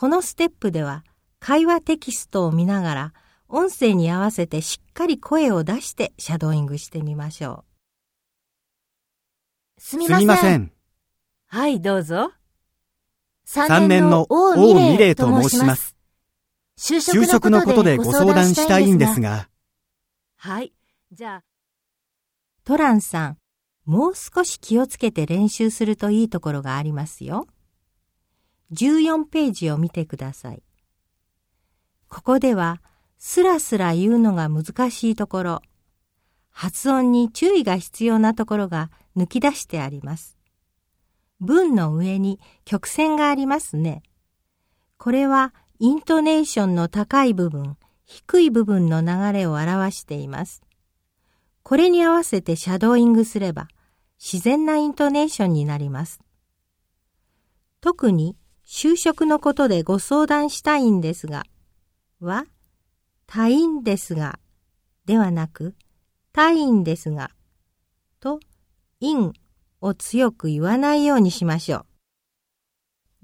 このステップでは会話テキストを見ながら音声に合わせてしっかり声を出してシャドーイングしてみましょう。すみません。せん。はい、どうぞ。3年の王美玲と申します。就職のことでご相談したいんですが。はい、じゃあ。トランさん、もう少し気をつけて練習するといいところがありますよ。14ページを見てください。ここでは、スラスラ言うのが難しいところ、発音に注意が必要なところが抜き出してあります。文の上に曲線がありますね。これはイントネーションの高い部分、低い部分の流れを表しています。これに合わせてシャドーイングすれば自然なイントネーションになります。特に就職のことでご相談したいんですが、は、他院ですが、ではなく、他院ですが、と、院を強く言わないようにしましょう。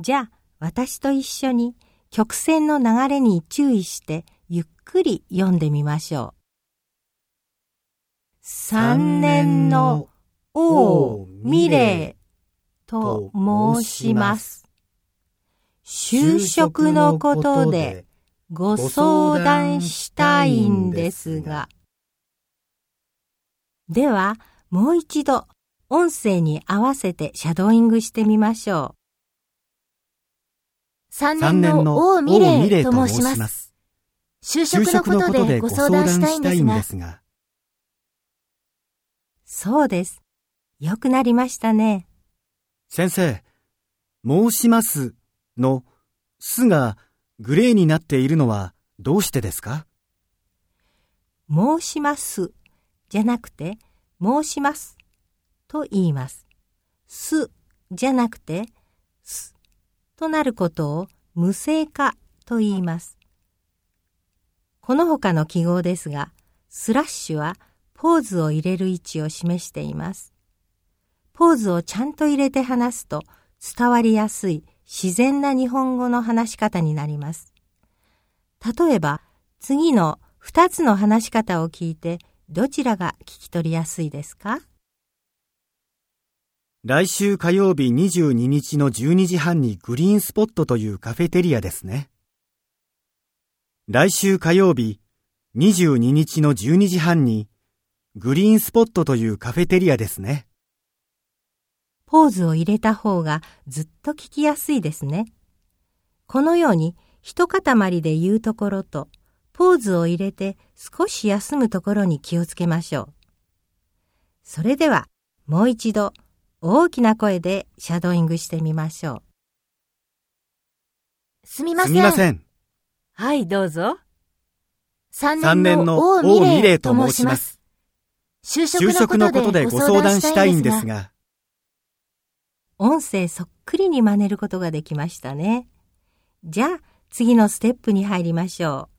じゃあ、私と一緒に曲線の流れに注意してゆっくり読んでみましょう。三年の王美霊と申します。就職のことでご相談したいんですが。では、もう一度音声に合わせてシャドーイングしてみましょう。三年の王美玲と申します。就職のことでご相談したいんですが。そうです。よくなりましたね。先生、申しますのすがグレーになっているのはどうしてですか？申しますじゃなくて申しますと言います。すじゃなくてすとなることを無声化と言います。この他の記号ですが、スラッシュはポーズを入れる位置を示しています。ポーズをちゃんと入れて話すと伝わりやすい自然な日本語の話し方になります。例えば、次の2つの話し方を聞いてどちらが聞き取りやすいですか？来週火曜日22日の12時半にグリーンスポットというカフェテリアですね。来週火曜日22日の12時半にグリーンスポットというカフェテリアですね。ポーズを入れた方がずっと聞きやすいですね。このように一塊で言うところとポーズを入れて少し休むところに気をつけましょう。それではもう一度大きな声でシャドーイングしてみましょう。すみません。すみません。はい、どうぞ。三年の王美玲と申します。就職のことでご相談したいんですが。音声そっくりに真似ることができましたね。じゃあ、次のステップに入りましょう。